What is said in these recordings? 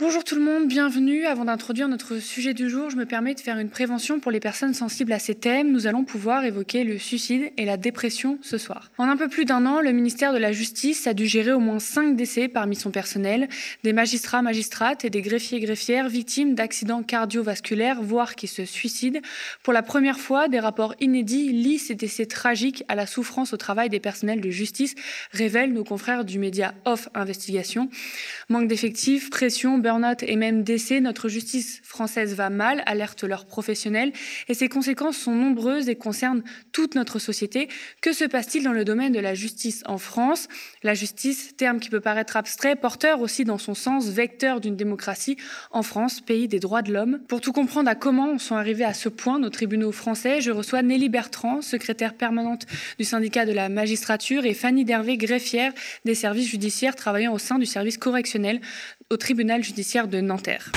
Bonjour tout le monde, bienvenue. Avant d'introduire notre sujet du jour, je me permets de faire une prévention pour les personnes sensibles à ces thèmes. Nous allons pouvoir évoquer le suicide et la dépression ce soir. En un peu plus d'un an, le ministère de la Justice a dû gérer au moins cinq décès parmi son personnel, des magistrats, magistrates et des greffiers, greffières victimes d'accidents cardiovasculaires, voire qui se suicident. Pour la première fois, des rapports inédits lient ces décès tragiques à la souffrance au travail des personnels de justice, révèlent nos confrères du média Off Investigation. Manque d'effectifs, pression, burn-out et même décès, notre justice française va mal, alerte leurs professionnels, et ses conséquences sont nombreuses et concernent toute notre société. Que se passe-t-il dans le domaine de la justice en France? La justice, terme qui peut paraître abstrait, porteur aussi dans son sens, vecteur d'une démocratie en France, pays des droits de l'homme. Pour tout comprendre à comment on sont arrivés à ce point nos tribunaux français, je reçois Nelly Bertrand, secrétaire permanente du syndicat de la magistrature, et Fanny Dervé, greffière des services judiciaires travaillant au sein du service correctionnel au tribunal judiciaire de Nanterre.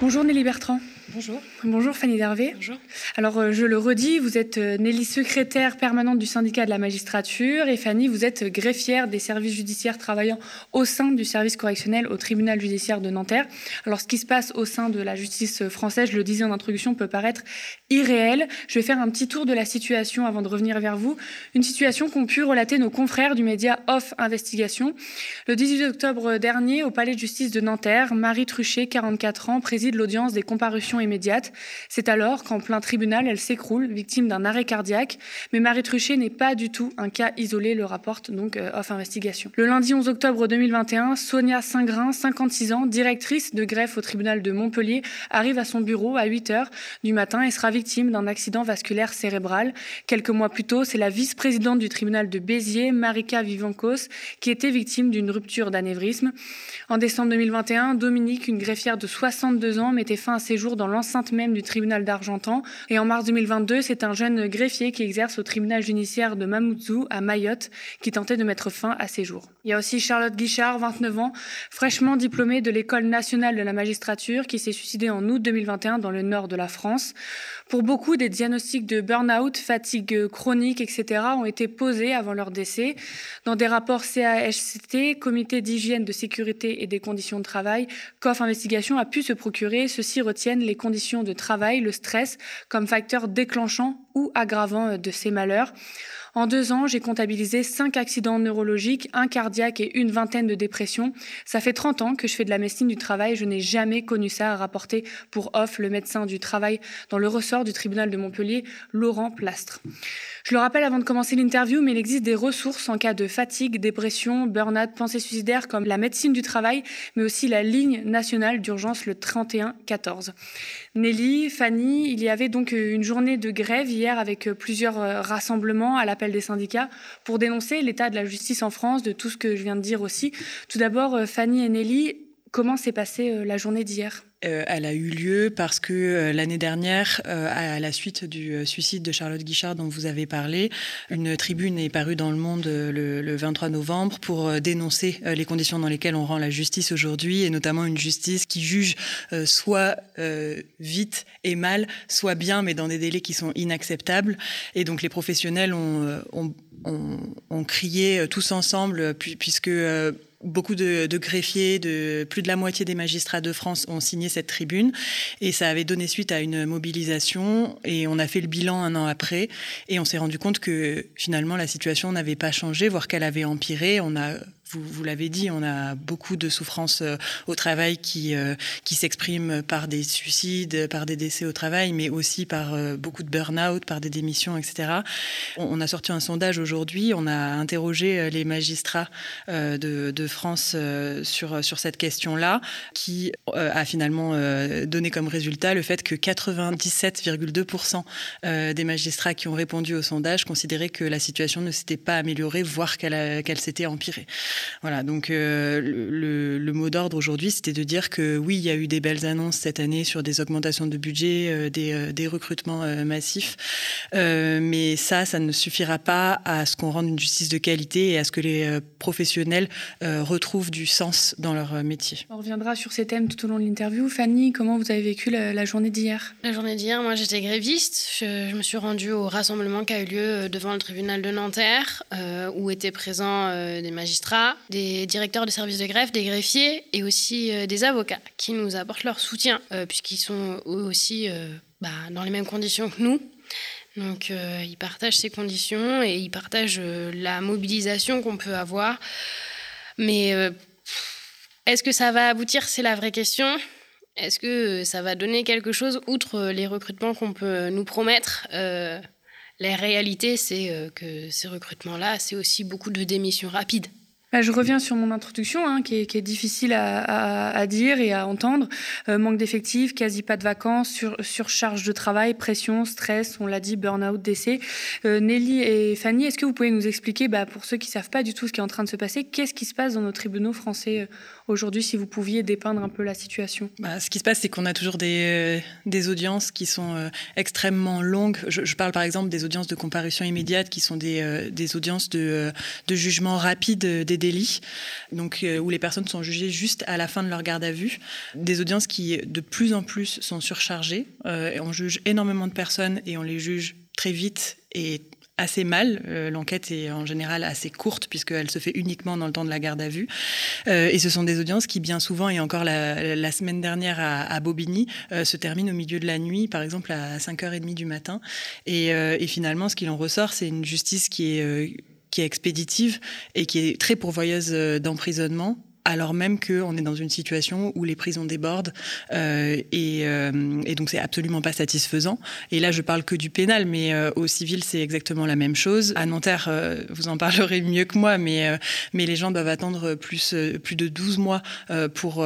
Bonjour Nelly Bertrand. Bonjour. Bonjour Fanny Dervé. Bonjour. Alors euh, je le redis, vous êtes euh, Nelly secrétaire permanente du syndicat de la magistrature et Fanny, vous êtes greffière des services judiciaires travaillant au sein du service correctionnel au tribunal judiciaire de Nanterre. Alors ce qui se passe au sein de la justice française, je le disais en introduction, peut paraître irréel. Je vais faire un petit tour de la situation avant de revenir vers vous. Une situation qu'ont pu relater nos confrères du média Off Investigation. Le 18 octobre dernier, au palais de justice de Nanterre, Marie Truchet, 44 ans, préside l'audience des comparutions immédiate. C'est alors qu'en plein tribunal, elle s'écroule, victime d'un arrêt cardiaque. Mais Marie Truchet n'est pas du tout un cas isolé, le rapporte donc euh, Off Investigation. Le lundi 11 octobre 2021, Sonia Singrin, 56 ans, directrice de greffe au tribunal de Montpellier, arrive à son bureau à 8 heures du matin et sera victime d'un accident vasculaire cérébral. Quelques mois plus tôt, c'est la vice-présidente du tribunal de Béziers, Marika Vivancos, qui était victime d'une rupture d'anévrisme. En décembre 2021, Dominique, une greffière de 62 ans, mettait fin à ses jours dans l'enceinte même du tribunal d'Argentan. Et en mars 2022, c'est un jeune greffier qui exerce au tribunal judiciaire de Mamoudzou à Mayotte qui tentait de mettre fin à ses jours. Il y a aussi Charlotte Guichard, 29 ans, fraîchement diplômée de l'École nationale de la magistrature qui s'est suicidée en août 2021 dans le nord de la France. Pour beaucoup, des diagnostics de burn-out, fatigue chronique, etc. ont été posés avant leur décès. Dans des rapports CAHCT, Comité d'hygiène, de sécurité et des conditions de travail, COF Investigation a pu se procurer. Ceux-ci retiennent les conditions de travail, le stress, comme facteur déclenchant ou aggravant de ces malheurs. En deux ans, j'ai comptabilisé cinq accidents neurologiques, un cardiaque et une vingtaine de dépressions. Ça fait 30 ans que je fais de la médecine du travail. Je n'ai jamais connu ça, à rapporter pour Off, le médecin du travail dans le ressort du tribunal de Montpellier, Laurent Plastre. Je le rappelle avant de commencer l'interview, mais il existe des ressources en cas de fatigue, dépression, burn-out, pensée suicidaire, comme la médecine du travail, mais aussi la ligne nationale d'urgence le 31 14. Nelly, Fanny, il y avait donc une journée de grève hier avec plusieurs rassemblements à des syndicats pour dénoncer l'état de la justice en France, de tout ce que je viens de dire aussi. Tout d'abord, Fanny et Nelly, comment s'est passée la journée d'hier? Euh, elle a eu lieu parce que euh, l'année dernière, euh, à la suite du suicide de Charlotte Guichard dont vous avez parlé, une tribune est parue dans le Monde le, le 23 novembre pour dénoncer les conditions dans lesquelles on rend la justice aujourd'hui, et notamment une justice qui juge soit vite et mal, soit bien, mais dans des délais qui sont inacceptables. Et donc les professionnels ont crié tous ensemble, puisque beaucoup de, greffiers, de plus de la moitié des magistrats de France ont signé cette tribune et ça avait donné suite à une mobilisation et on a fait le bilan un an après et on s'est rendu compte que finalement la situation n'avait pas changé, voire qu'elle avait empiré. On a vous, l'avez dit, on a beaucoup de souffrances euh, au travail qui, euh, qui s'expriment par des suicides, par des décès au travail, mais aussi par euh, beaucoup de burn-out, par des démissions, etc. On, a sorti un sondage aujourd'hui, on a interrogé les magistrats de, France sur, sur cette question-là, qui a finalement donné comme résultat le fait que 97,2% des magistrats qui ont répondu au sondage considéraient que la situation ne s'était pas améliorée, voire qu'elle s'était empirée. Voilà, donc euh, le, le, mot d'ordre aujourd'hui, c'était de dire que oui, il y a eu des belles annonces cette année sur des augmentations de budget, euh, des, euh, des, recrutements euh, massifs, euh, mais ça, ça ne suffira pas à ce qu'on rende une justice de qualité et à ce que les professionnels retrouvent du sens dans leur métier. On reviendra sur ces thèmes tout au long de l'interview. Fanny, comment vous avez vécu la, la journée d'hier? La journée d'hier, moi j'étais gréviste. Je, je, me suis rendue au rassemblement qui a eu lieu devant le tribunal de Nanterre, où étaient présents des magistrats des directeurs de services de greffe, des greffiers et aussi des avocats qui nous apportent leur soutien, puisqu'ils sont eux aussi bah, dans les mêmes conditions que nous. Donc ils partagent ces conditions et ils partagent la mobilisation qu'on peut avoir. Mais est-ce que ça va aboutir? C'est la vraie question. Est-ce que ça va donner quelque chose? Outre les recrutements qu'on peut nous promettre euh, La réalité, c'est euh, que ces recrutements-là, c'est aussi beaucoup de démissions rapides. Bah, je reviens sur mon introduction, hein, qui, est, difficile à, dire et à entendre. Euh, manque d'effectifs, quasi pas de vacances, sur, surcharge de travail, pression, stress, on l'a dit, burn-out, décès. Euh, Nelly et Fanny, est-ce que vous pouvez nous expliquer, bah, pour ceux qui ne savent pas du tout ce qui est en train de se passer, qu'est-ce qui se passe dans nos tribunaux français euh, aujourd'hui, si vous pouviez dépeindre un peu la situation? Bah, Ce qui se passe, c'est qu'on a toujours des, des audiences qui sont extrêmement longues. Je, parle par exemple des audiences de comparution immédiate, qui sont des, des audiences de, de jugement rapide des délits, donc euh, où les personnes sont jugées juste à la fin de leur garde à vue. Des audiences qui de plus en plus sont surchargées. Euh, on juge énormément de personnes et on les juge très vite et assez mal. Euh, l'enquête est en général assez courte puisqu'elle se fait uniquement dans le temps de la garde à vue. et ce sont des audiences qui, bien souvent, et encore la, semaine dernière à, Bobigny, se terminent au milieu de la nuit, par exemple à 5h30 du matin. Et, finalement, ce qu'il en ressort, c'est une justice qui est qui est expéditive et qui est très pourvoyeuse euh, d'emprisonnement alors même qu'on est dans une situation où les prisons débordent euh, et, euh, et, donc c'est absolument pas satisfaisant. Et là, je parle que du pénal, mais euh, au civil, c'est exactement la même chose. À Nanterre, euh, vous en parlerez mieux que moi, mais, euh, mais les gens doivent attendre plus, plus de 12 mois pour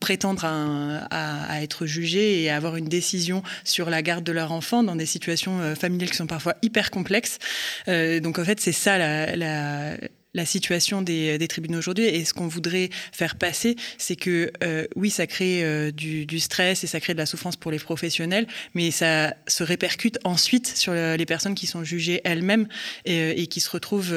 prétendre à, à, à, être jugés et avoir une décision sur la garde de leur enfant dans des situations familiales qui sont parfois hyper complexes. donc en fait, c'est ça la, la la situation des, des tribunaux aujourd'hui et ce qu'on voudrait faire passer, c'est que euh, oui, ça crée euh, du, du, stress et ça crée de la souffrance pour les professionnels, mais ça se répercute ensuite sur les personnes qui sont jugées elles-mêmes et, euh, et, qui se retrouvent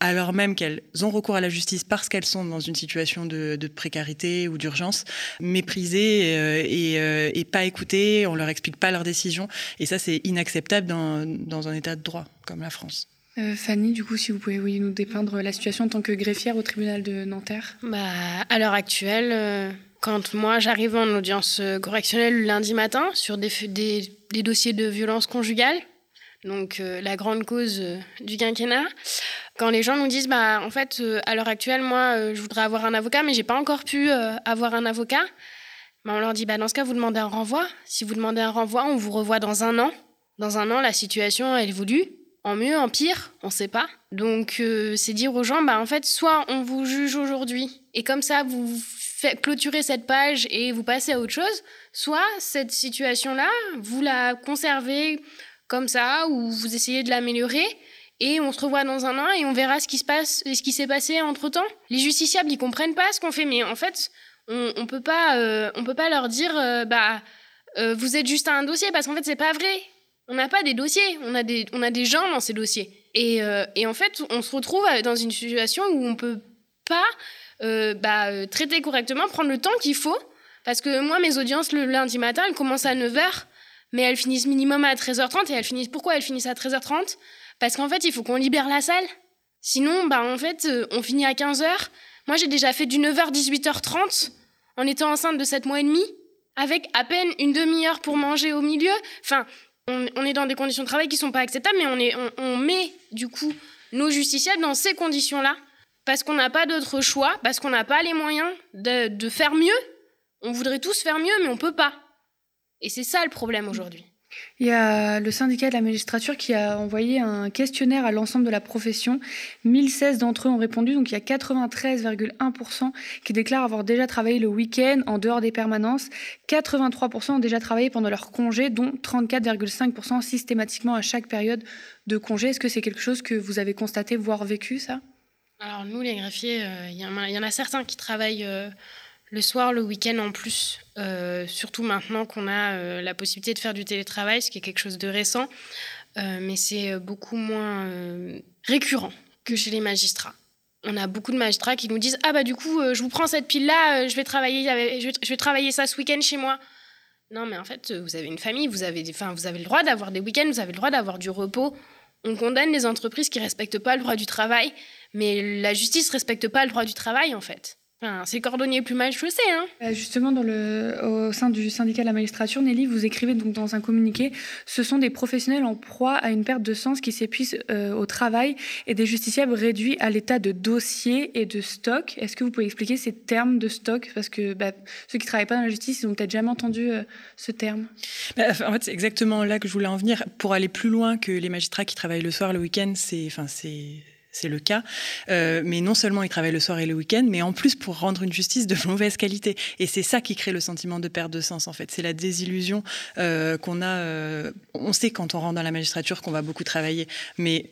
alors même qu'elles ont recours à la justice parce qu'elles sont dans une situation de, de précarité ou d'urgence, méprisées et, et, pas écoutées, on leur explique pas leurs décisions et ça c'est inacceptable dans, dans un état de droit comme la France. Euh, Fanny, du coup, si vous pouvez nous dépeindre la situation en tant que greffière au tribunal de Nanterre. Bah, à l'heure actuelle, euh, quand moi j'arrive en audience euh, correctionnelle le lundi matin sur des dossiers de violence conjugale, donc la grande cause du quinquennat, quand les gens nous disent, bah, en fait, à l'heure actuelle, moi, je voudrais avoir un avocat, mais j'ai pas encore pu avoir un avocat, bah, on leur dit, bah, dans ce cas, vous demandez un renvoi. Si vous demandez un renvoi, on vous revoit dans un an. Dans un an, la situation, elle évolue en mieux, en pire, on ne sait pas. Donc euh, c'est dire aux gens, bah en fait, soit on vous juge aujourd'hui et comme ça vous faites clôturer cette page et vous passez à autre chose, soit cette situation-là, vous la conservez comme ça ou vous essayez de l'améliorer et on se revoit dans un an et on verra ce qui se passe, s'est passé entre temps. Les justiciables, ils comprennent pas ce qu'on fait, mais en fait, on, on peut pas, euh, peut pas leur dire, euh, bah vous êtes juste à un dossier parce qu'en fait c'est pas vrai. On n'a pas des dossiers, on a des, on a des gens dans ces dossiers. Et, euh, et, en fait, on se retrouve dans une situation où on peut pas euh, bah, euh, traiter correctement, prendre le temps qu'il faut. Parce que moi, mes audiences le lundi matin, elles commencent à 9h, mais elles finissent minimum à 13h30. Et elles finissent, pourquoi elles finissent à 13h30 Parce qu'en fait, il faut qu'on libère la salle. Sinon, bah, en fait, on finit à 15h. Moi, j'ai déjà fait du 9h, 18h30 en étant enceinte de 7 mois et demi, avec à peine une demi-heure pour manger au milieu. Enfin, on, est dans des conditions de travail qui sont pas acceptables, mais on, est, on, met du coup nos justiciables dans ces conditions-là parce qu'on n'a pas d'autre choix, parce qu'on n'a pas les moyens de, de, faire mieux. On voudrait tous faire mieux, mais on peut pas. Et c'est ça le problème aujourd'hui. Il y a le syndicat de la magistrature qui a envoyé un questionnaire à l'ensemble de la profession. 1016 d'entre eux ont répondu, donc il y a 93,1% qui déclarent avoir déjà travaillé le week-end en dehors des permanences. 83% ont déjà travaillé pendant leur congé, dont 34,5% systématiquement à chaque période de congé. Est-ce que c'est quelque chose que vous avez constaté, voire vécu, ça? Alors nous, les greffiers, euh, il y, en a certains qui travaillent... Euh, le soir, le week-end en plus, euh, surtout maintenant qu'on a euh, la possibilité de faire du télétravail, ce qui est quelque chose de récent, euh, mais c'est beaucoup moins récurrent que chez les magistrats. On a beaucoup de magistrats qui nous disent Ah, bah, du coup, je vous prends cette pile-là, je, vais travailler, je, vais, travailler ça ce week-end chez moi. Non, mais en fait, vous avez une famille, vous avez, enfin, vous avez le droit d'avoir des week-ends, vous avez le droit d'avoir du repos. On condamne les entreprises qui respectent pas le droit du travail, Mais la justice respecte pas le droit du travail, en fait c'est cordonnier plus mal chaussé. Hein. Euh, justement, dans le, au sein du syndicat de la magistrature, Nelly, vous écrivez donc dans un communiqué Ce sont des professionnels en proie à une perte de sens qui s'épuisent euh, au travail et des justiciables réduits à l'état de dossier et de stock. Est-ce que vous pouvez expliquer ces termes de stock? Parce que bah, ceux qui ne travaillent pas dans la justice, ils n'ont peut-être jamais entendu euh, ce terme. Bah, en fait, c'est exactement là que je voulais en venir. Pour aller plus loin que les magistrats qui travaillent le soir, le week-end, c'est. Enfin, c'est c'est le cas. Euh, mais non seulement ils travaillent le soir et le week-end, mais en plus pour rendre une justice de mauvaise qualité. Et c'est ça qui crée le sentiment de perte de sens, en fait. C'est la désillusion euh, qu'on a. Euh, on sait quand on rentre dans la magistrature qu'on va beaucoup travailler, mais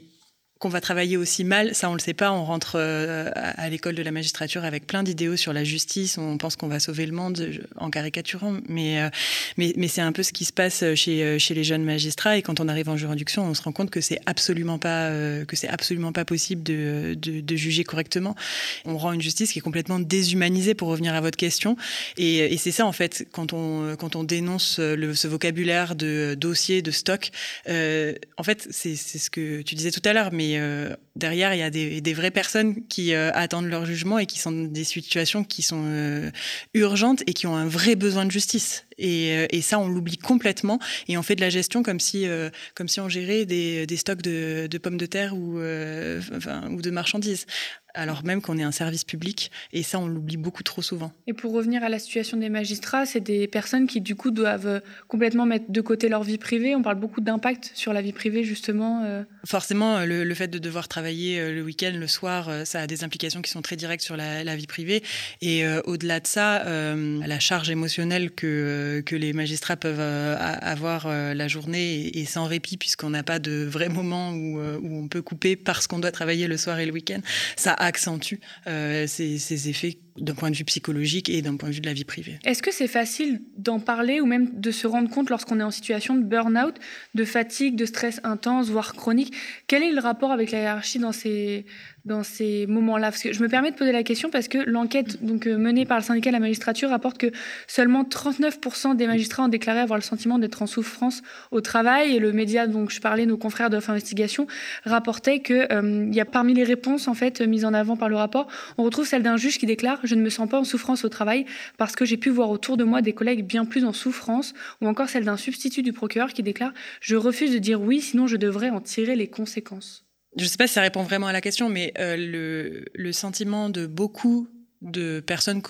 qu'on va travailler aussi mal, ça on le sait pas. On rentre euh, à l'école de la magistrature avec plein d'idéaux sur la justice. On pense qu'on va sauver le monde en caricaturant, mais euh, mais, mais c'est un peu ce qui se passe chez euh, chez les jeunes magistrats. Et quand on arrive en juridiction, on se rend compte que c'est absolument pas que c'est absolument pas possible de, de, de, juger correctement. On rend une justice qui est complètement déshumanisée. Pour revenir à votre question, et, et c'est ça en fait quand on quand on dénonce le, ce vocabulaire de dossier, de stock. en fait, c'est ce que tu disais tout à l'heure, mais euh, derrière, il y a des, vraies personnes qui euh, attendent leur jugement et qui sont dans des situations qui sont euh, urgentes et qui ont un vrai besoin de justice. Et, ça, on l'oublie complètement et on fait de la gestion comme si, comme si on gérait des, stocks de, pommes de terre ou de marchandises alors même qu'on est un service public, et ça, on l'oublie beaucoup trop souvent. Et pour revenir à la situation des magistrats, c'est des personnes qui, du coup, doivent euh, complètement mettre de côté leur vie privée. On parle beaucoup d'impact sur la vie privée, justement. Euh. Forcément, euh, le, fait de devoir travailler le week-end, le soir, ça a des implications qui sont très directes sur la, vie privée. Et au-delà de ça, la charge émotionnelle que, que les magistrats peuvent avoir la journée est, sans répit, puisqu'on n'a pas de vrai moment où, où on peut couper parce qu'on doit travailler le soir et le week-end. Ça accentue euh, ces, ces effets d'un point de vue psychologique et d'un point de vue de la vie privée. Est-ce que c'est facile d'en parler ou même de se rendre compte lorsqu'on est en situation de burn-out, de fatigue, de stress intense, voire chronique? Quel est le rapport avec la hiérarchie dans ces, dans ces moments-là? Je me permets de poser la question parce que l'enquête donc euh, menée par le syndicat de la magistrature rapporte que seulement 39% des magistrats ont déclaré avoir le sentiment d'être en souffrance au travail et le média dont je parlais, nos confrères de Investigation, rapportait que euh, il y a parmi les réponses en fait mises en avant par le rapport, on retrouve celle d'un juge qui déclare je ne me sens pas en souffrance au travail parce que j'ai pu voir autour de moi des collègues bien plus en souffrance, ou encore celle d'un substitut du procureur qui déclare Je refuse de dire oui, sinon je devrais en tirer les conséquences. Je ne sais pas si ça répond vraiment à la question, mais euh, le, le sentiment de beaucoup de personnes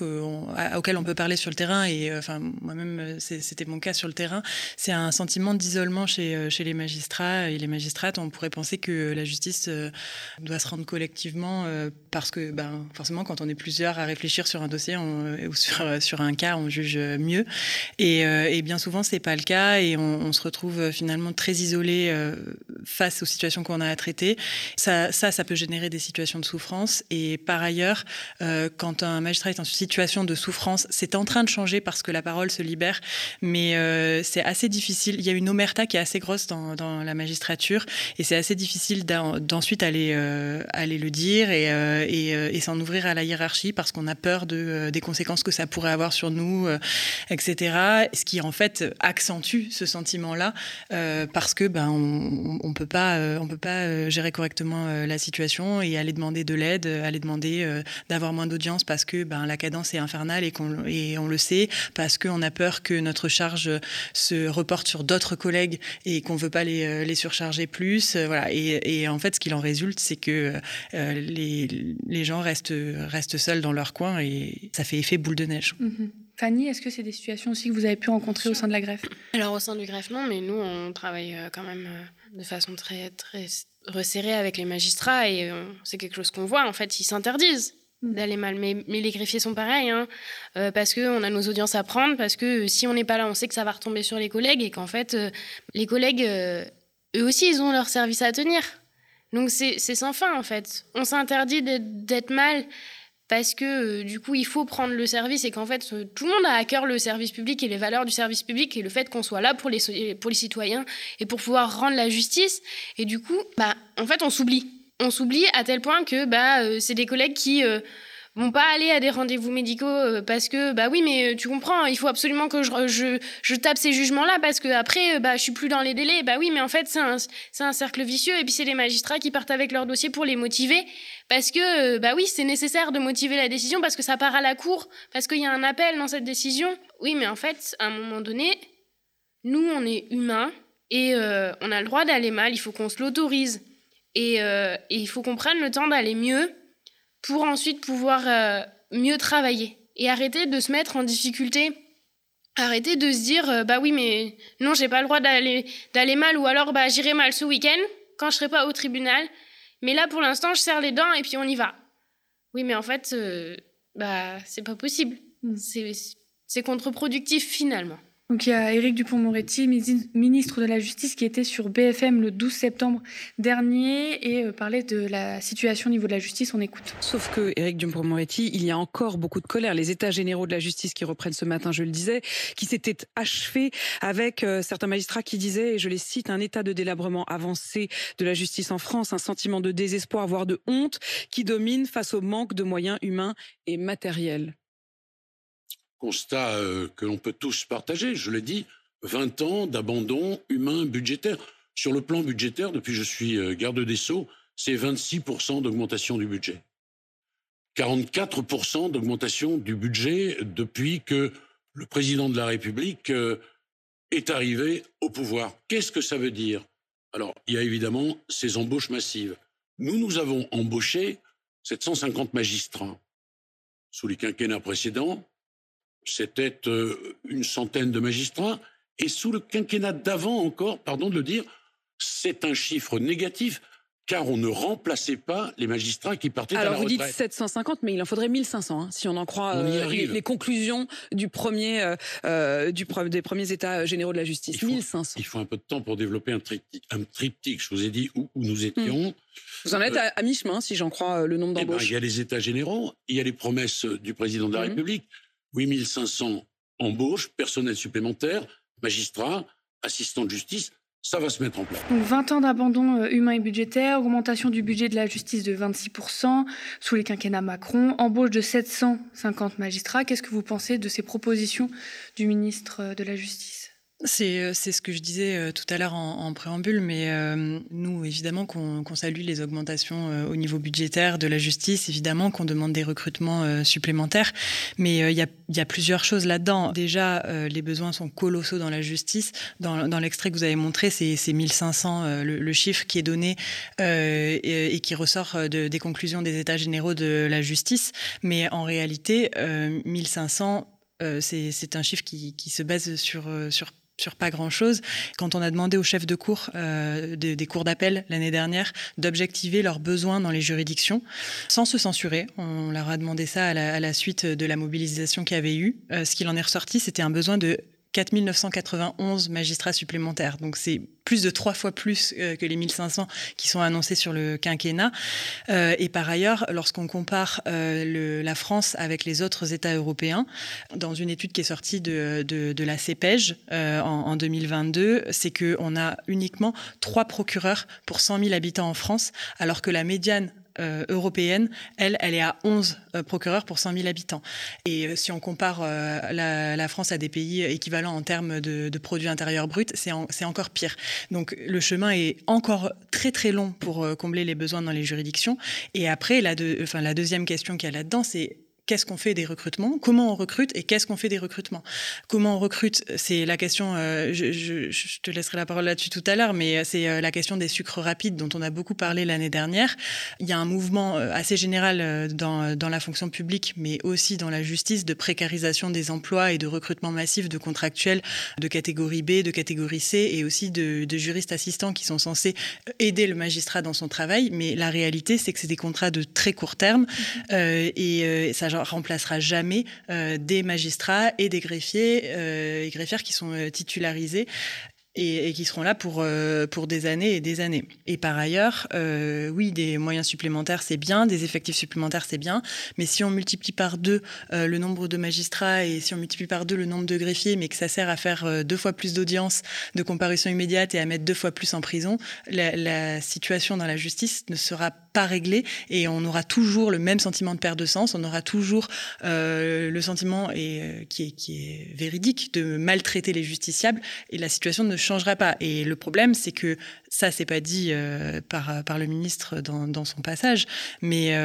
auxquelles on peut parler sur le terrain et euh, enfin moi-même euh, c'était mon cas sur le terrain. C'est un sentiment d'isolement chez, euh, chez les magistrats et les magistrates. On pourrait penser que la justice doit se rendre collectivement parce que ben forcément quand on est plusieurs à réfléchir sur un dossier ou sur, un cas on juge mieux. Et, et bien souvent c'est pas le cas et on, se retrouve finalement très isolé face aux situations qu'on a à traiter ça, ça ça peut générer des situations de souffrance et par ailleurs quand un magistrat est en situation de souffrance, c'est en train de changer parce que la parole se libère, mais euh, c'est assez difficile. Il y a une omerta qui est assez grosse dans, la magistrature et c'est assez difficile d'ensuite aller, euh, aller le dire euh, et, et, s'en ouvrir à la hiérarchie parce qu'on a peur de, des conséquences que ça pourrait avoir sur nous, etc. Ce qui en fait accentue ce sentiment-là parce que ben on, on peut pas on peut pas gérer correctement la situation et aller demander de l'aide, aller demander d'avoir moins d'audience parce que ben, la cadence est infernale et, qu'on, et on le sait, parce qu'on a peur que notre charge se reporte sur d'autres collègues et qu'on veut pas les, euh, surcharger plus. Euh, voilà. Et, et, en fait, ce qu'il en résulte, c'est que euh, les, les, gens restent, restent seuls dans leur coin et ça fait effet boule de neige. Mm-hmm. Fanny, est-ce que c'est des situations aussi que vous avez pu rencontrer au sein de la greffe? Alors au sein du greffe, non, mais nous, on travaille quand même de façon très, très resserrée avec les magistrats et c'est quelque chose qu'on voit. En fait, ils s'interdisent d'aller mal. Mais, mais, les greffiers sont pareils, hein, euh, parce qu'on a nos audiences à prendre, parce que euh, si on n'est pas là, on sait que ça va retomber sur les collègues et qu'en fait, euh, les collègues, eux aussi, ils ont leur service à tenir. Donc c'est sans fin, en fait. On s'interdit d'être mal parce que du coup, il faut prendre le service et qu'en fait, tout le monde a à cœur le service public et les valeurs du service public et le fait qu'on soit là pour les, pour les citoyens et pour pouvoir rendre la justice. Et du coup, bah, en fait, on s'oublie on s'oublie à tel point que bah, euh, c'est des collègues qui euh, vont pas aller à des rendez-vous médicaux euh, parce que bah oui mais euh, tu comprends il faut absolument que je, je, je tape ces jugements là parce que après euh, bah je suis plus dans les délais. Bah oui mais en fait c'est un, un cercle vicieux et puis c'est les magistrats qui partent avec leur dossier pour les motiver parce que bah oui c'est nécessaire de motiver la décision parce que ça part à la cour parce qu'il y a un appel dans cette décision. Oui mais en fait à un moment donné nous on est humains et on a le droit d'aller mal il faut qu'on se l'autorise. Et il faut qu'on prenne le temps d'aller mieux pour ensuite pouvoir euh, mieux travailler et arrêter de se mettre en difficulté. Arrêter de se dire euh, bah oui mais non j'ai pas le droit d'aller d'aller mal ou alors bah j'irai mal ce week-end quand je serai pas au tribunal mais là pour l'instant je serre les dents et puis on y va oui mais en fait euh, bah c'est pas possible mm. c'est contre-productif finalement donc il y a Éric Dupont-Moretti, ministre de la Justice, qui était sur BFM le 12 septembre dernier et euh, parlait de la situation au niveau de la justice. On écoute. Sauf que Éric Dupont-Moretti, il y a encore beaucoup de colère. Les États généraux de la justice qui reprennent ce matin, je le disais, qui s'étaient achevés avec euh, certains magistrats qui disaient, et je les cite, un état de délabrement avancé de la justice en France, un sentiment de désespoir, voire de honte, qui domine face au manque de moyens humains et matériels constat euh, que l'on peut tous partager. Je l'ai dit, 20 ans d'abandon humain budgétaire. Sur le plan budgétaire, depuis que je suis euh, garde des Sceaux, c'est 26% d'augmentation du budget. 44% d'augmentation du budget depuis que le président de la République euh, est arrivé au pouvoir. Qu'est-ce que ça veut dire? Alors, il y a évidemment ces embauches massives. Nous, nous avons embauché 750 magistrats. Sous les quinquennats précédents, c'était euh, une centaine de magistrats. Et sous le quinquennat d'avant encore, pardon de le dire, c'est un chiffre négatif car on ne remplaçait pas les magistrats qui partaient Alors à la vous dites 750, mais il en faudrait 1500 hein, si on en croit euh, les, conclusions du premier, euh, du, des premiers États généraux de la justice. Il faut, 1500. Il faut un peu de temps pour développer un triptyque. Un triptyque je vous ai dit où, nous étions. Hmm. Vous en êtes à, mi-chemin, si j'en crois le nombre eh ben, d'embauches. il y a les États généraux, il y a les promesses du président de la hmm. République. 8500 embauches, personnel supplémentaire, magistrats, assistants de justice. Ça va se mettre en place. Donc 20 ans d'abandon euh, humain et budgétaire, augmentation du budget de la justice de 26% sous les quinquennats Macron, embauche de 750 magistrats. Qu'est-ce que vous pensez de ces propositions du ministre euh, de la Justice? C'est, euh, c'est ce que je disais euh, tout à l'heure en, préambule, mais euh, nous, évidemment, qu'on, salue les augmentations au niveau budgétaire de la justice, évidemment qu'on demande des recrutements supplémentaires, mais il y, a, y, a, plusieurs choses là-dedans. Déjà, les besoins sont colossaux dans la justice. Dans, dans l'extrait que vous avez montré, c'est, c'est 1500 le, le, chiffre qui est donné et, et, qui ressort de, des conclusions des États généraux de la justice, mais en réalité, 1500 c'est, c'est un chiffre qui, qui se base sur, sur sur pas grand-chose. Quand on a demandé aux chefs de cour euh, des, cours d'appel l'année dernière d'objectiver leurs besoins dans les juridictions, sans se censurer, on leur a demandé ça à la, suite de la mobilisation qu'il y avait eu. Euh, ce qu'il en est ressorti, c'était un besoin de 4 991 magistrats supplémentaires. Donc c'est plus de trois fois plus euh, que les 1500 qui sont annoncés sur le quinquennat. Euh, et par ailleurs, lorsqu'on compare euh, le, la France avec les autres États européens, dans une étude qui est sortie de, de, de la CEPEJ en, en, 2022, c'est qu'on a uniquement trois procureurs pour 100 000 habitants en France, alors que la médiane euh, européenne, elle, elle est à 11 euh, procureurs pour 100 000 habitants. Et euh, si on compare la, France à des pays équivalents en termes de, de produits intérieurs bruts, c'est encore pire. Donc le chemin est encore très très long pour combler les besoins dans les juridictions. Et après, la, enfin, la deuxième question qu'il y a là-dedans, c'est qu'est-ce qu'on fait des recrutements, comment on recrute et qu'est-ce qu'on fait des recrutements. Comment on recrute, c'est la question, euh, je, je, je, te laisserai la parole là-dessus tout à l'heure, mais c'est euh, la question des sucres rapides dont on a beaucoup parlé l'année dernière. Il y a un mouvement euh, assez général dans, dans la fonction publique, mais aussi dans la justice, de précarisation des emplois et de recrutement massif de contractuels de catégorie B, de catégorie C et aussi de, de juristes assistants qui sont censés aider le magistrat dans son travail. Mais la réalité, c'est que c'est des contrats de très court terme mmh. euh, et ça remplacera jamais euh, des magistrats et des greffiers euh, et greffières qui sont euh, titularisés et, qui seront là pour, pour des années et des années. Et par ailleurs, oui, des moyens supplémentaires, c'est bien, des effectifs supplémentaires, c'est bien, mais si on multiplie par deux le nombre de magistrats et si on multiplie par deux le nombre de greffiers, mais que ça sert à faire deux fois plus d'audience, de comparution immédiate et à mettre deux fois plus en prison, la, la situation dans la justice ne sera pas réglé et on aura toujours le même sentiment de perte de sens, on aura toujours euh, le sentiment et, qui, est, qui est véridique de maltraiter les justiciables et la situation ne changera pas. Et le problème, c'est que ça, c'est pas dit par, par le ministre dans, dans son passage, mais,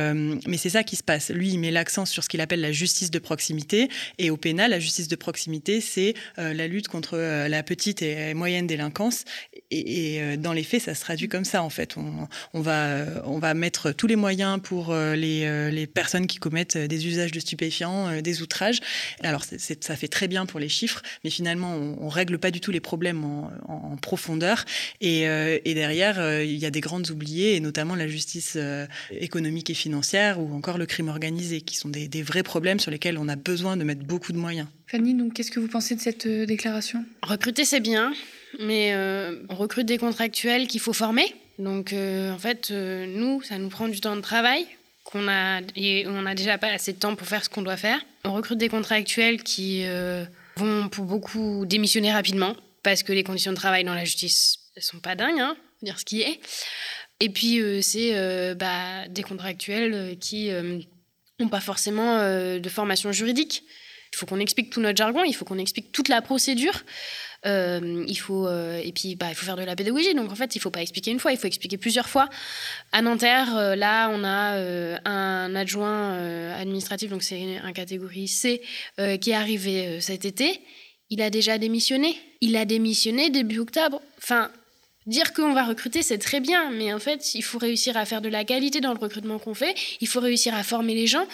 mais c'est ça qui se passe. Lui, il met l'accent sur ce qu'il appelle la justice de proximité et au pénal, la justice de proximité, c'est la lutte contre la petite et moyenne délinquance et, euh, dans les faits, ça se traduit comme ça en fait. On, va, euh, on va mettre tous les moyens pour euh, les, les personnes qui commettent des usages de stupéfiants, des outrages. Alors ça fait très bien pour les chiffres, mais finalement on, on règle pas du tout les problèmes en, en, profondeur. Et, et derrière, il y a des grandes oubliées, et notamment la justice économique et financière ou encore le crime organisé, qui sont des, des vrais problèmes sur lesquels on a besoin de mettre beaucoup de moyens. Fanny, donc qu'est-ce que vous pensez de cette déclaration? Recruter, c'est bien mais euh, on recrute des contractuels qu'il faut former. Donc, euh, en fait, euh, nous, ça nous prend du temps de travail qu'on a et on n'a déjà pas assez de temps pour faire ce qu'on doit faire. On recrute des contractuels qui vont pour beaucoup démissionner rapidement parce que les conditions de travail dans la justice ne sont pas dingues, hein, dire ce qui est. Et puis, c'est bah, des contractuels qui n'ont pas forcément de formation juridique. Il faut qu'on explique tout notre jargon, il faut qu'on explique toute la procédure. Euh, il faut euh, et puis bah, il faut faire de la pédagogie. Donc en fait, il faut pas expliquer une fois, il faut expliquer plusieurs fois. À Nanterre, euh, là, on a un adjoint administratif, donc c'est un catégorie C, qui est arrivé cet été. Il a déjà démissionné. Il a démissionné début octobre. Enfin, Dire qu'on va recruter, c'est très bien, mais en fait, il faut réussir à faire de la qualité dans le recrutement qu'on fait. Il faut réussir à former les gens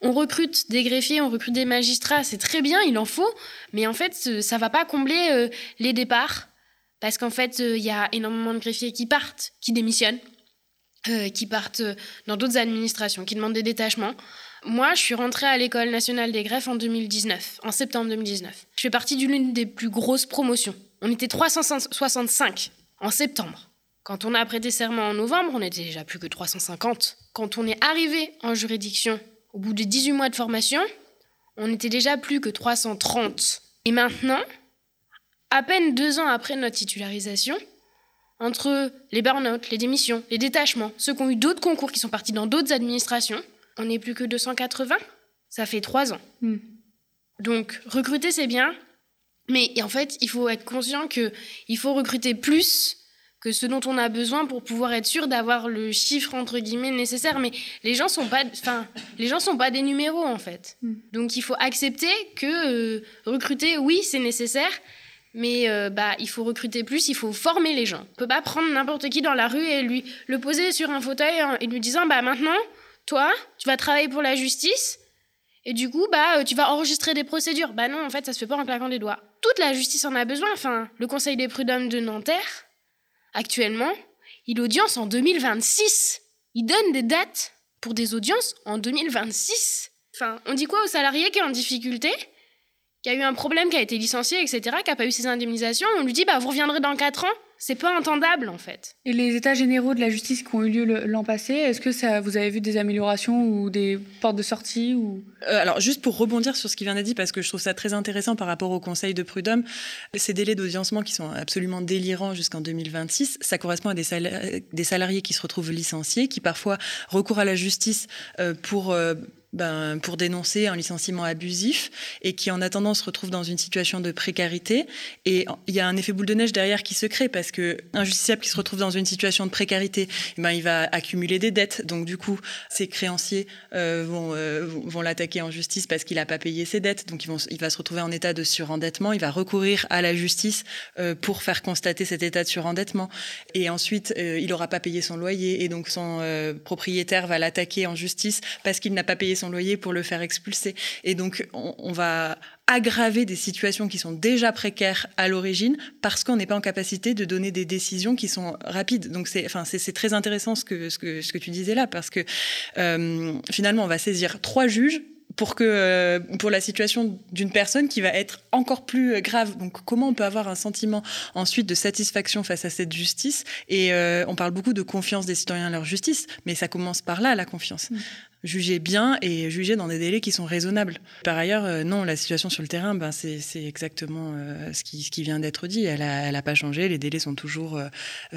on recrute des greffiers, on recrute des magistrats, c'est très bien, il en faut, mais en fait, ça va pas combler euh, les départs, parce qu'en fait, euh, il y a énormément de greffiers qui partent, qui démissionnent, euh, qui partent dans d'autres administrations, qui demandent des détachements. Moi, je suis rentrée à l'École nationale des greffes en 2019, en septembre 2019. Je fais partie d'une des plus grosses promotions. On était 365 en septembre. Quand on a prêté serment en novembre, on était déjà plus que 350. Quand on est arrivé en juridiction au bout de 18 mois de formation, on était déjà plus que 330. Et maintenant, à peine deux ans après notre titularisation, entre les burn-out, les démissions, les détachements, ceux qui ont eu d'autres concours qui sont partis dans d'autres administrations, on n'est plus que 280. Ça fait trois ans. Hmm. Donc, recruter, c'est bien, mais en fait, il faut être conscient qu'il faut recruter plus que ce dont on a besoin pour pouvoir être sûr d'avoir le chiffre entre guillemets nécessaire. Mais les gens sont pas, enfin, les gens sont pas des numéros en fait. Hmm. Donc il faut accepter que euh, recruter, oui, c'est nécessaire, mais euh, bah il faut recruter plus, il faut former les gens. On peut pas prendre n'importe qui dans la rue et lui le poser sur un fauteuil et lui disant bah maintenant, toi, tu vas travailler pour la justice. Et du coup, bah, euh, tu vas enregistrer des procédures. Bah non, en fait, ça se fait pas en claquant des doigts. Toute la justice en a besoin. Enfin, le Conseil des prud'hommes de Nanterre, Actuellement, il audience en 2026. Il donne des dates pour des audiences en 2026. Enfin, on dit quoi aux salariés qui est en difficulté, qui a eu un problème, qui a été licencié, etc., qui n'a pas eu ses indemnisations? On lui dit, bah, vous reviendrez dans 4 ans c'est pas entendable en fait. Et les états généraux de la justice qui ont eu lieu l'an passé, est-ce que ça, vous avez vu des améliorations ou des portes de sortie ou... Euh, alors juste pour rebondir sur ce qui vient d'être dit, parce que je trouve ça très intéressant par rapport au Conseil de prud'homme, ces délais d'audiencement qui sont absolument délirants jusqu'en 2026, ça correspond à des, salariés, des salariés qui se retrouvent licenciés, qui parfois recourent à la justice euh, pour... Ben, pour dénoncer un licenciement abusif et qui en attendant se retrouve dans une situation de précarité. Et il y a un effet boule de neige derrière qui se crée parce que un justiciable qui se retrouve dans une situation de précarité, eh ben, il va accumuler des dettes. Donc du coup, ses créanciers euh, vont, euh, vont l'attaquer en justice parce qu'il n'a pas payé ses dettes. Donc vont, il va se retrouver en état de surendettement. Il va recourir à la justice euh, pour faire constater cet état de surendettement. Et ensuite, il n'aura pas payé son loyer et donc son propriétaire va l'attaquer en justice parce qu'il n'a pas payé son loyer pour le faire expulser. Et donc, on, va aggraver des situations qui sont déjà précaires à l'origine parce qu'on n'est pas en capacité de donner des décisions qui sont rapides. Donc c'est, enfin, c'est, très intéressant ce que, ce que, ce que tu disais là parce que euh, finalement on va saisir trois juges pour que euh, pour la situation d'une personne qui va être encore plus grave. Donc comment on peut avoir un sentiment ensuite de satisfaction face à cette justice? Et euh, on parle beaucoup de confiance des citoyens à leur justice, mais ça commence par là la confiance. Mmh. Juger bien et juger dans des délais qui sont raisonnables. Par ailleurs, euh, non, la situation sur le terrain, ben, c'est exactement euh, ce, qui, vient d'être dit. Elle n'a pas changé, les délais sont toujours euh,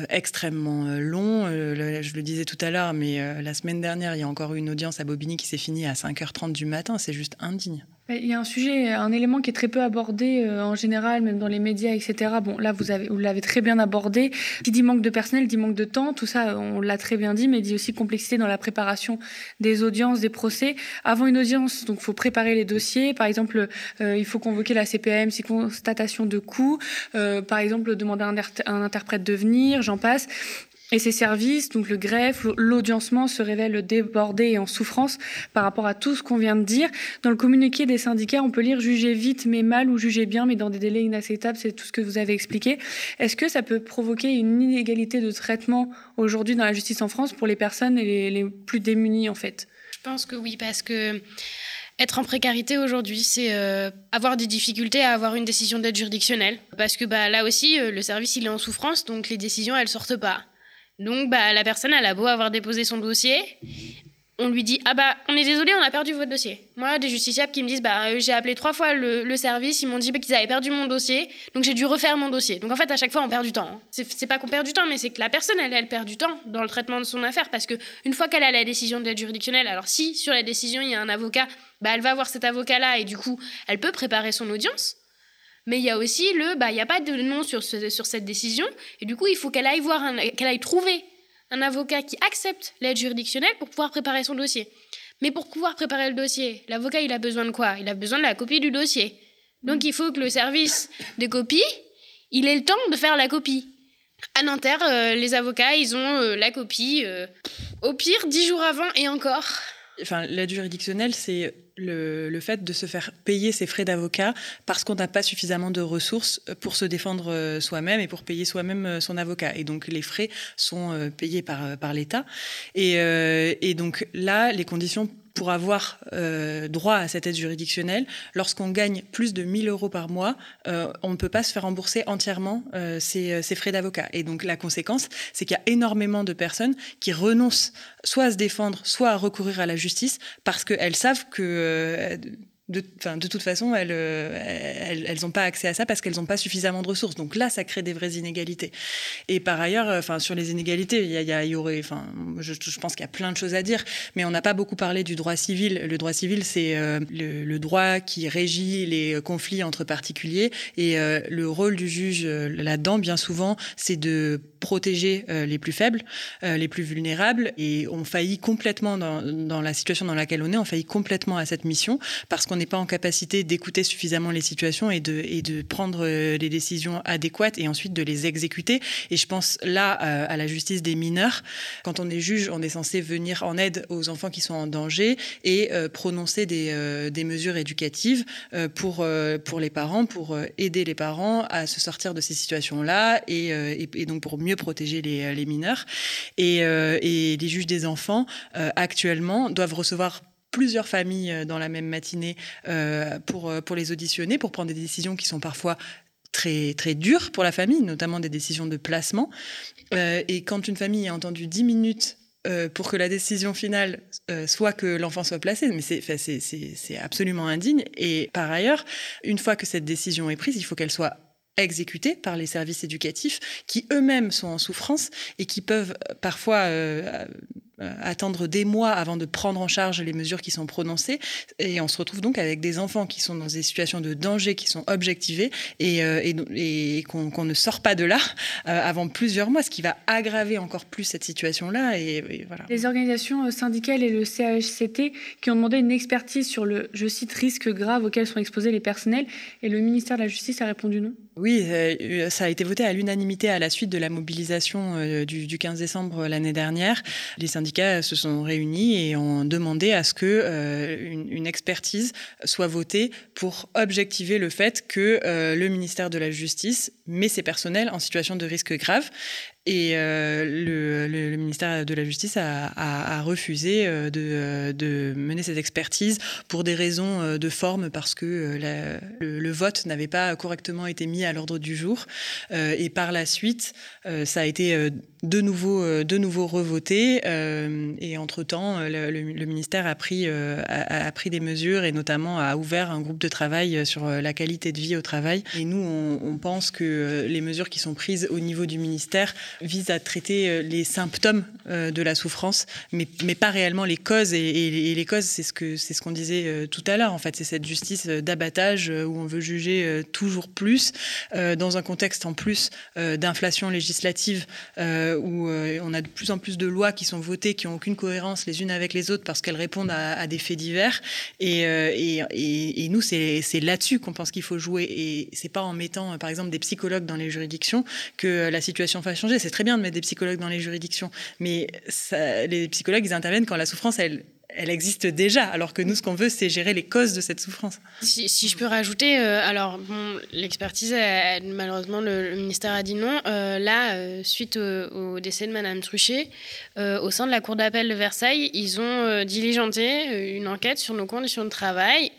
extrêmement longs. je le disais tout à l'heure, mais la semaine dernière, il y a encore eu une audience à Bobigny qui s'est finie à 5h30 du matin, c'est juste indigne. Il y a un sujet, un élément qui est très peu abordé en général, même dans les médias, etc. Bon, là, vous l'avez vous très bien abordé. Qui dit manque de personnel, dit manque de temps, tout ça, on l'a très bien dit, mais dit aussi complexité dans la préparation des audiences des procès. Avant une audience, donc, faut préparer les dossiers. Par exemple, euh, il faut convoquer la CPM, c'est constatation de coûts. Euh, par exemple, demander à un, interprète de venir, j'en passe. Et ces services, donc le greffe, l'audiencement, se révèlent débordés et en souffrance par rapport à tout ce qu'on vient de dire. Dans le communiqué des syndicats, on peut lire juger vite mais mal ou juger bien mais dans des délais inacceptables. C'est tout ce que vous avez expliqué. Est-ce que ça peut provoquer une inégalité de traitement aujourd'hui dans la justice en France pour les personnes les, plus démunies en fait? Je pense que oui, parce que être en précarité aujourd'hui, c'est euh, avoir des difficultés à avoir une décision d'aide juridictionnelle. Parce que bah, là aussi, euh, le service il est en souffrance, donc les décisions elles sortent pas. Donc bah, la personne elle a beau avoir déposé son dossier, on lui dit ah bah on est désolé on a perdu votre dossier. Moi des justiciables qui me disent bah euh, j'ai appelé trois fois le, service ils m'ont dit bah, qu'ils avaient perdu mon dossier donc j'ai dû refaire mon dossier. Donc en fait à chaque fois on perd du temps. Hein. C'est pas qu'on perd du temps mais c'est que la personne elle, elle perd du temps dans le traitement de son affaire parce que une fois qu'elle a la décision de l'aide juridictionnelle alors si sur la décision il y a un avocat bah elle va voir cet avocat là et du coup elle peut préparer son audience. Mais il y a aussi le, bah, il n'y a pas de nom sur, sur cette décision, et du coup, il faut qu'elle aille voir, qu'elle aille trouver un avocat qui accepte l'aide juridictionnelle pour pouvoir préparer son dossier. Mais pour pouvoir préparer le dossier, l'avocat, il a besoin de quoi? Il a besoin de la copie du dossier. Donc il faut que le service des copies, il ait le temps de faire la copie. À Nanterre, euh, les avocats, ils ont euh, la copie euh, au pire dix jours avant et encore. Enfin, l'aide juridictionnelle, c'est le, fait de se faire payer ses frais d'avocat parce qu'on n'a pas suffisamment de ressources pour se défendre euh, soi-même et pour payer soi-même euh, son avocat. Et donc les frais sont euh, payés par, par l'État. Et, et donc là, les conditions pour avoir euh, droit à cette aide juridictionnelle, lorsqu'on gagne plus de 1000 euros par mois, euh, on ne peut pas se faire rembourser entièrement euh, ses, frais d'avocat. Et donc la conséquence, c'est qu'il y a énormément de personnes qui renoncent soit à se défendre, soit à recourir à la justice, parce qu'elles savent que de, de toute façon, elles n'ont elles, pas accès à ça parce qu'elles n'ont pas suffisamment de ressources. Donc là, ça crée des vraies inégalités. Et par ailleurs, enfin, sur les inégalités, il y, y, aurait, enfin, je, je pense qu'il y a plein de choses à dire, mais on n'a pas beaucoup parlé du droit civil. Le droit civil, c'est euh, le, droit qui régit les conflits entre particuliers. Et euh, le rôle du juge euh, là-dedans, bien souvent, c'est de protéger les plus faibles, les plus vulnérables. Et on faillit complètement dans, dans la situation dans laquelle on est, on faillit complètement à cette mission parce qu'on n'est pas en capacité d'écouter suffisamment les situations et de, et de prendre euh, les décisions adéquates et ensuite de les exécuter. Et je pense là euh, à la justice des mineurs. Quand on est juge, on est censé venir en aide aux enfants qui sont en danger et euh, prononcer des, des, mesures éducatives pour, pour les parents, pour aider les parents à se sortir de ces situations-là et, et, donc pour mieux protéger les, les mineurs. Et, et les juges des enfants, actuellement, doivent recevoir plusieurs familles euh, dans la même matinée euh, pour, euh, pour les auditionner, pour prendre des décisions qui sont parfois très, très dures pour la famille, notamment des décisions de placement. et quand une famille a entendu 10 minutes pour que la décision finale soit que l'enfant soit placé, mais c'est absolument indigne. Et par ailleurs, une fois que cette décision est prise, il faut qu'elle soit exécutée par les services éducatifs qui eux-mêmes sont en souffrance et qui peuvent parfois euh, attendre des mois avant de prendre en charge les mesures qui sont prononcées. Et on se retrouve donc avec des enfants qui sont dans des situations de danger qui sont objectivées et, euh, et, qu'on ne sort pas de là euh, avant plusieurs mois, ce qui va aggraver encore plus cette situation-là. Et, voilà. Les organisations syndicales et le CHCT qui ont demandé une expertise sur le, je cite, risque grave auquel sont exposés les personnels et le ministère de la Justice a répondu non? Oui, ça a été voté à l'unanimité à la suite de la mobilisation du, du 15 décembre l'année dernière. Les syndicats se sont réunis et ont demandé à ce que euh, expertise soit votée pour objectiver le fait que euh, le ministère de la Justice met ses personnels en situation de risque grave Et le, le, ministère de la Justice a, refusé de, de, mener cette expertise pour des raisons de forme, parce que le, vote n'avait pas correctement été mis à l'ordre du jour. et par la suite, ça a été de nouveau, de nouveau revoté. et entre-temps, le, ministère a pris, a, pris des mesures et notamment a ouvert un groupe de travail sur la qualité de vie au travail. Et nous, on pense que les mesures qui sont prises au niveau du ministère vise à traiter euh, les symptômes euh, de la souffrance, mais, mais pas réellement les causes. Et, les causes, c'est ce que c'est ce qu'on disait euh, tout à l'heure. En fait, c'est cette justice d'abattage où on veut juger toujours plus, dans un contexte en plus d'inflation législative où on a de plus en plus de lois qui sont votées qui ont aucune cohérence les unes avec les autres parce qu'elles répondent à, des faits divers. Et, et, et nous, c'est là-dessus qu'on pense qu'il faut jouer. Et c'est pas en mettant, par exemple, des psychologues dans les juridictions que la situation va changer. C'est très bien de mettre des psychologues dans les juridictions, mais ça, les psychologues, ils interviennent quand la souffrance, elle, elle existe déjà, alors que nous, ce qu'on veut, c'est gérer les causes de cette souffrance. Si, je peux rajouter, euh, alors l'expertise, malheureusement, le, ministère a dit non. Euh, là, euh, suite au, décès de Madame Truchet, au sein de la Cour d'appel de Versailles, ils ont diligenté une enquête sur nos conditions de travail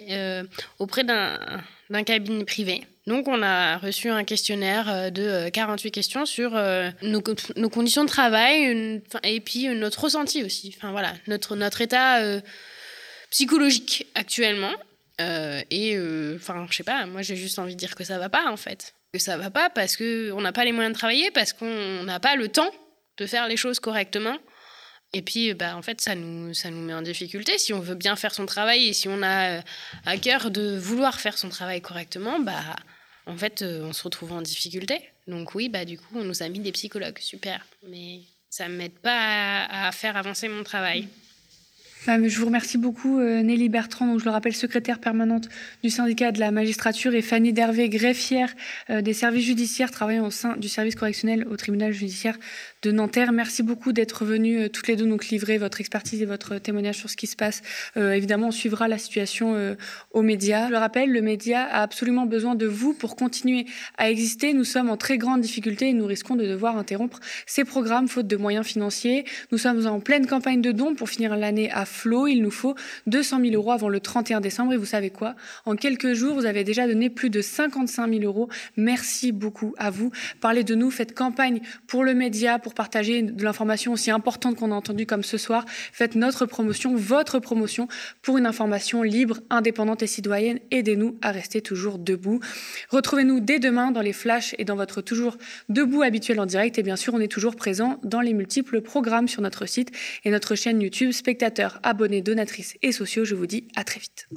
auprès d'un cabinet privé. Donc, on a reçu un questionnaire euh, de 48 euh, questions sur euh, nos, conditions de travail et puis notre ressenti aussi. Enfin, voilà, notre, notre état psychologique actuellement. et, enfin, je sais pas, moi j'ai juste envie de dire que ça va pas en fait. Que ça va pas parce qu'on n'a pas les moyens de travailler, parce qu'on n'a pas le temps de faire les choses correctement. Et puis, bah, en fait, ça nous, ça nous met en difficulté. Si on veut bien faire son travail et si on a à cœur de vouloir faire son travail correctement, bah, en fait, euh, on se retrouve en difficulté. Donc oui, bah du coup, on nous a mis des psychologues, super. Mais ça ne m'aide pas à, faire avancer mon travail. Je vous remercie beaucoup, euh, Nelly Bertrand, donc je le rappelle, secrétaire permanente du syndicat de la magistrature, et Fanny Dervé, greffière euh, des services judiciaires travaillant au sein du service correctionnel au tribunal judiciaire de Nanterre. Merci beaucoup d'être venus euh, toutes les deux donc livrer votre expertise et votre témoignage sur ce qui se passe. Évidemment, on suivra la situation aux médias. Je le rappelle, le média a absolument besoin de vous pour continuer à exister. Nous sommes en très grande difficulté et nous risquons de devoir interrompre ces programmes faute de moyens financiers. Nous sommes en pleine campagne de dons pour finir l'année à flot. Il nous faut 200 000 euros avant le 31 décembre. Et vous savez quoi? En quelques jours, vous avez déjà donné plus de 55 000 euros. Merci beaucoup à vous. Parlez de nous, faites campagne pour le média, pour partager de l'information aussi importante qu'on a entendue comme ce soir. Faites notre promotion, votre promotion pour une information libre, indépendante et citoyenne. Aidez-nous à rester toujours debout. Retrouvez-nous dès demain dans les flashs et dans votre toujours debout habituel en direct. Et bien sûr, on est toujours présent dans les multiples programmes sur notre site et notre chaîne YouTube. Spectateurs, abonnés, donatrices et sociaux, je vous dis à très vite.